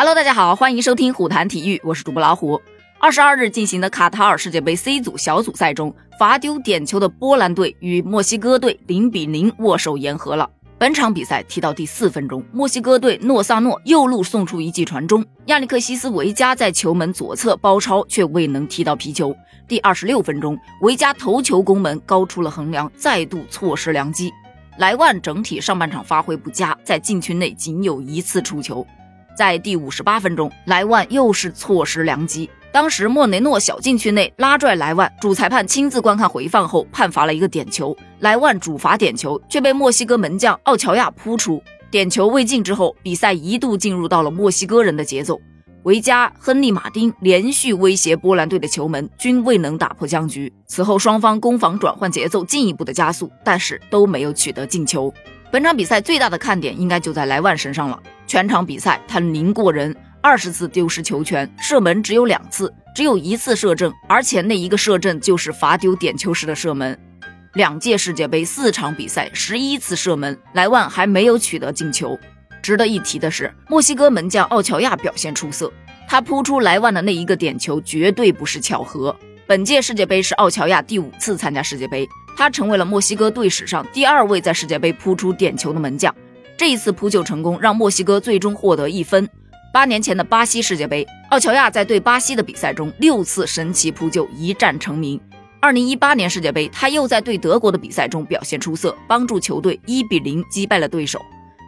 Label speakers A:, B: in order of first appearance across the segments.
A: Hello，大家好，欢迎收听虎谈体育，我是主播老虎。二十二日进行的卡塔尔世界杯 C 组小组赛中，罚丢点球的波兰队与墨西哥队零比零握手言和了。本场比赛踢到第四分钟，墨西哥队诺萨诺右路送出一记传中，亚历克西斯维加在球门左侧包抄，却未能踢到皮球。第二十六分钟，维加头球攻门高出了横梁，再度错失良机。莱万整体上半场发挥不佳，在禁区内仅有一次出球。在第五十八分钟，莱万又是错失良机。当时莫雷诺小禁区内拉拽莱万，主裁判亲自观看回放后判罚了一个点球。莱万主罚点球，却被墨西哥门将奥乔亚扑出。点球未进之后，比赛一度进入到了墨西哥人的节奏。维加、亨利、马丁连续威胁波兰队的球门，均未能打破僵局。此后双方攻防转换节奏进一步的加速，但是都没有取得进球。本场比赛最大的看点应该就在莱万身上了。全场比赛他零过人，二十次丢失球权，射门只有两次，只有一次射正，而且那一个射正就是罚丢点球时的射门。两届世界杯四场比赛十一次射门，莱万还没有取得进球。值得一提的是，墨西哥门将奥乔亚表现出色，他扑出莱万的那一个点球绝对不是巧合。本届世界杯是奥乔亚第五次参加世界杯。他成为了墨西哥队史上第二位在世界杯扑出点球的门将。这一次扑救成功，让墨西哥最终获得一分。八年前的巴西世界杯，奥乔亚在对巴西的比赛中六次神奇扑救，一战成名。二零一八年世界杯，他又在对德国的比赛中表现出色，帮助球队一比零击败了对手。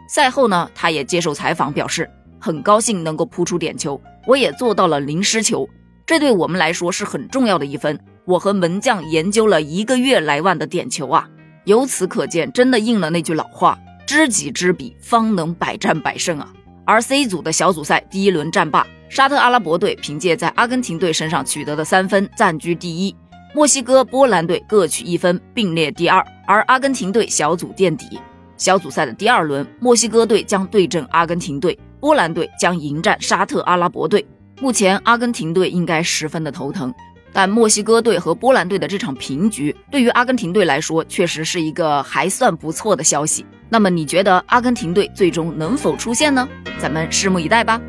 A: 赛后呢，他也接受采访表示，很高兴能够扑出点球，我也做到了零失球，这对我们来说是很重要的一分。我和门将研究了一个月莱万的点球啊，由此可见，真的应了那句老话：知己知彼，方能百战百胜啊。而 C 组的小组赛第一轮战罢，沙特阿拉伯队凭借在阿根廷队身上取得的三分暂居第一，墨西哥、波兰队各取一分，并列第二，而阿根廷队小组垫底。小组赛的第二轮，墨西哥队将对阵阿根廷队，波兰队将迎战沙特阿拉伯队。目前，阿根廷队应该十分的头疼。但墨西哥队和波兰队的这场平局，对于阿根廷队来说，确实是一个还算不错的消息。那么，你觉得阿根廷队最终能否出线呢？咱们拭目以待吧。